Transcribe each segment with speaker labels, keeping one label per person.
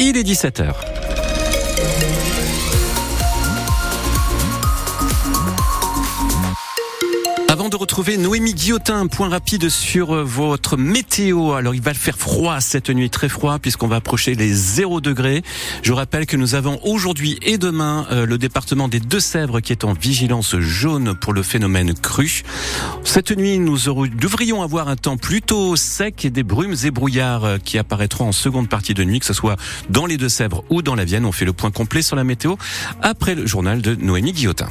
Speaker 1: Il est 17h. De retrouver Noémie Guillotin, point rapide sur euh, votre météo. Alors, il va faire froid cette nuit, très froid, puisqu'on va approcher les 0 degrés. Je rappelle que nous avons aujourd'hui et demain euh, le département des Deux-Sèvres qui est en vigilance jaune pour le phénomène cru. Cette nuit, nous devrions avoir un temps plutôt sec et des brumes et brouillards euh, qui apparaîtront en seconde partie de nuit, que ce soit dans les Deux-Sèvres ou dans la Vienne. On fait le point complet sur la météo après le journal de Noémie Guillotin.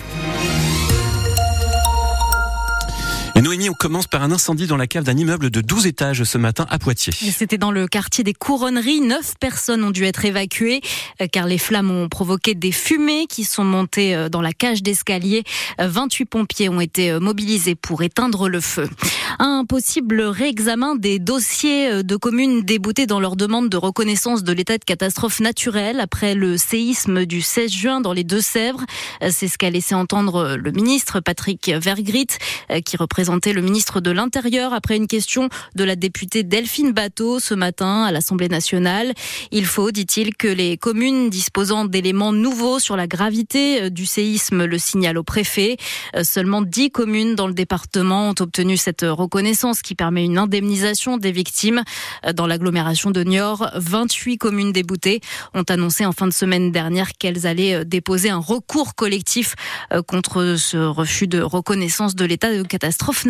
Speaker 1: On commence par un incendie dans la cave d'un immeuble de 12 étages ce matin à Poitiers.
Speaker 2: C'était dans le quartier des Couronneries. Neuf personnes ont dû être évacuées euh, car les flammes ont provoqué des fumées qui sont montées euh, dans la cage d'escalier. 28 euh, pompiers ont été mobilisés pour éteindre le feu. Un possible réexamen des dossiers de communes déboutées dans leur demande de reconnaissance de l'état de catastrophe naturelle après le séisme du 16 juin dans les Deux-Sèvres. C'est ce qu'a laissé entendre le ministre Patrick Vergrit qui représente le ministre de l'Intérieur après une question de la députée Delphine Bateau ce matin à l'Assemblée nationale. Il faut, dit-il, que les communes disposant d'éléments nouveaux sur la gravité euh, du séisme le signalent au préfet. Euh, seulement 10 communes dans le département ont obtenu cette reconnaissance qui permet une indemnisation des victimes. Euh, dans l'agglomération de Niort, 28 communes déboutées ont annoncé en fin de semaine dernière qu'elles allaient déposer un recours collectif contre ce refus de reconnaissance de l'état de catastrophe.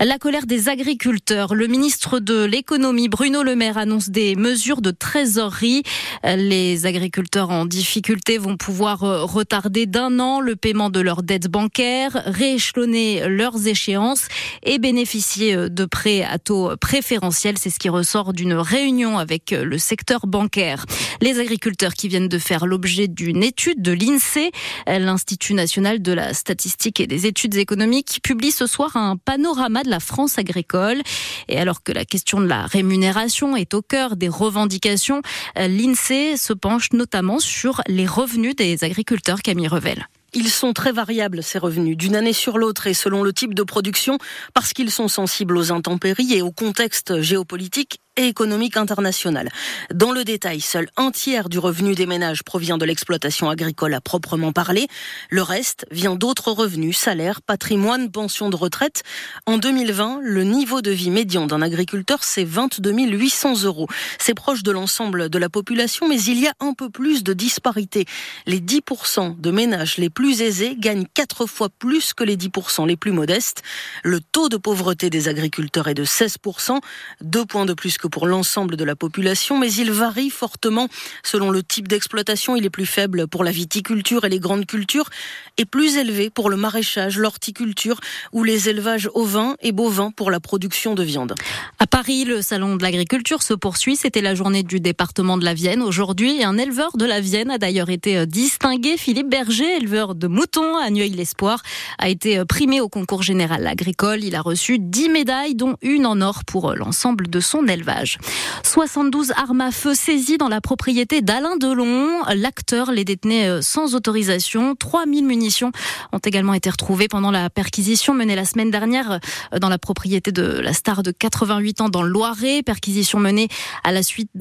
Speaker 2: La colère des agriculteurs. Le ministre de l'économie, Bruno Le Maire, annonce des mesures de trésorerie. Les agriculteurs en difficulté vont pouvoir euh, retarder d'un an le paiement de leurs dettes bancaires, rééchelonner leurs échéances et bénéficier euh, de prêts à taux préférentiels. C'est ce qui ressort d'une réunion avec euh, le secteur bancaire. Les agriculteurs qui viennent de faire l'objet d'une étude de l'INSEE, l'Institut national de la statistique et des études économiques, publie ce soir un panorama de la France agricole. Et alors que la question de la rémunération est au cœur des revendications, l'INSEE se penche notamment sur les revenus des agriculteurs, Camille Revel.
Speaker 3: Ils sont très variables, ces revenus, d'une année sur l'autre et selon le type de production, parce qu'ils sont sensibles aux intempéries et au contexte géopolitique et économique internationale. Dans le détail, seul un tiers du revenu des ménages provient de l'exploitation agricole à proprement parler. Le reste vient d'autres revenus, salaires, patrimoine, pensions de retraite. En 2020, le niveau de vie médian d'un agriculteur, c'est 22 800 euros. C'est proche de l'ensemble de la population, mais il y a un peu plus de disparité. Les 10% de ménages les plus aisés gagnent quatre fois plus que les 10% les plus modestes. Le taux de pauvreté des agriculteurs est de 16%, deux points de plus que pour l'ensemble de la population, mais il varie fortement selon le type d'exploitation. Il est plus faible pour la viticulture et les grandes cultures et plus élevé pour le maraîchage, l'horticulture ou les élevages ovins et bovins pour la production de viande.
Speaker 2: À Paris, le salon de l'agriculture se poursuit. C'était la journée du département de la Vienne. Aujourd'hui, un éleveur de la Vienne a d'ailleurs été euh, distingué. Philippe Berger, éleveur de moutons à Nueil-l'Espoir, a été euh, primé au concours général agricole. Il a reçu 10 médailles, dont une en or pour euh, l'ensemble de son élevage. 72 armes à feu saisies dans la propriété d'Alain Delon. L'acteur les détenait euh, sans autorisation. 3000 munitions ont également été retrouvées pendant la perquisition menée la semaine dernière euh, dans la propriété de la star de 88 ans dans le Loiret. Perquisition menée à la suite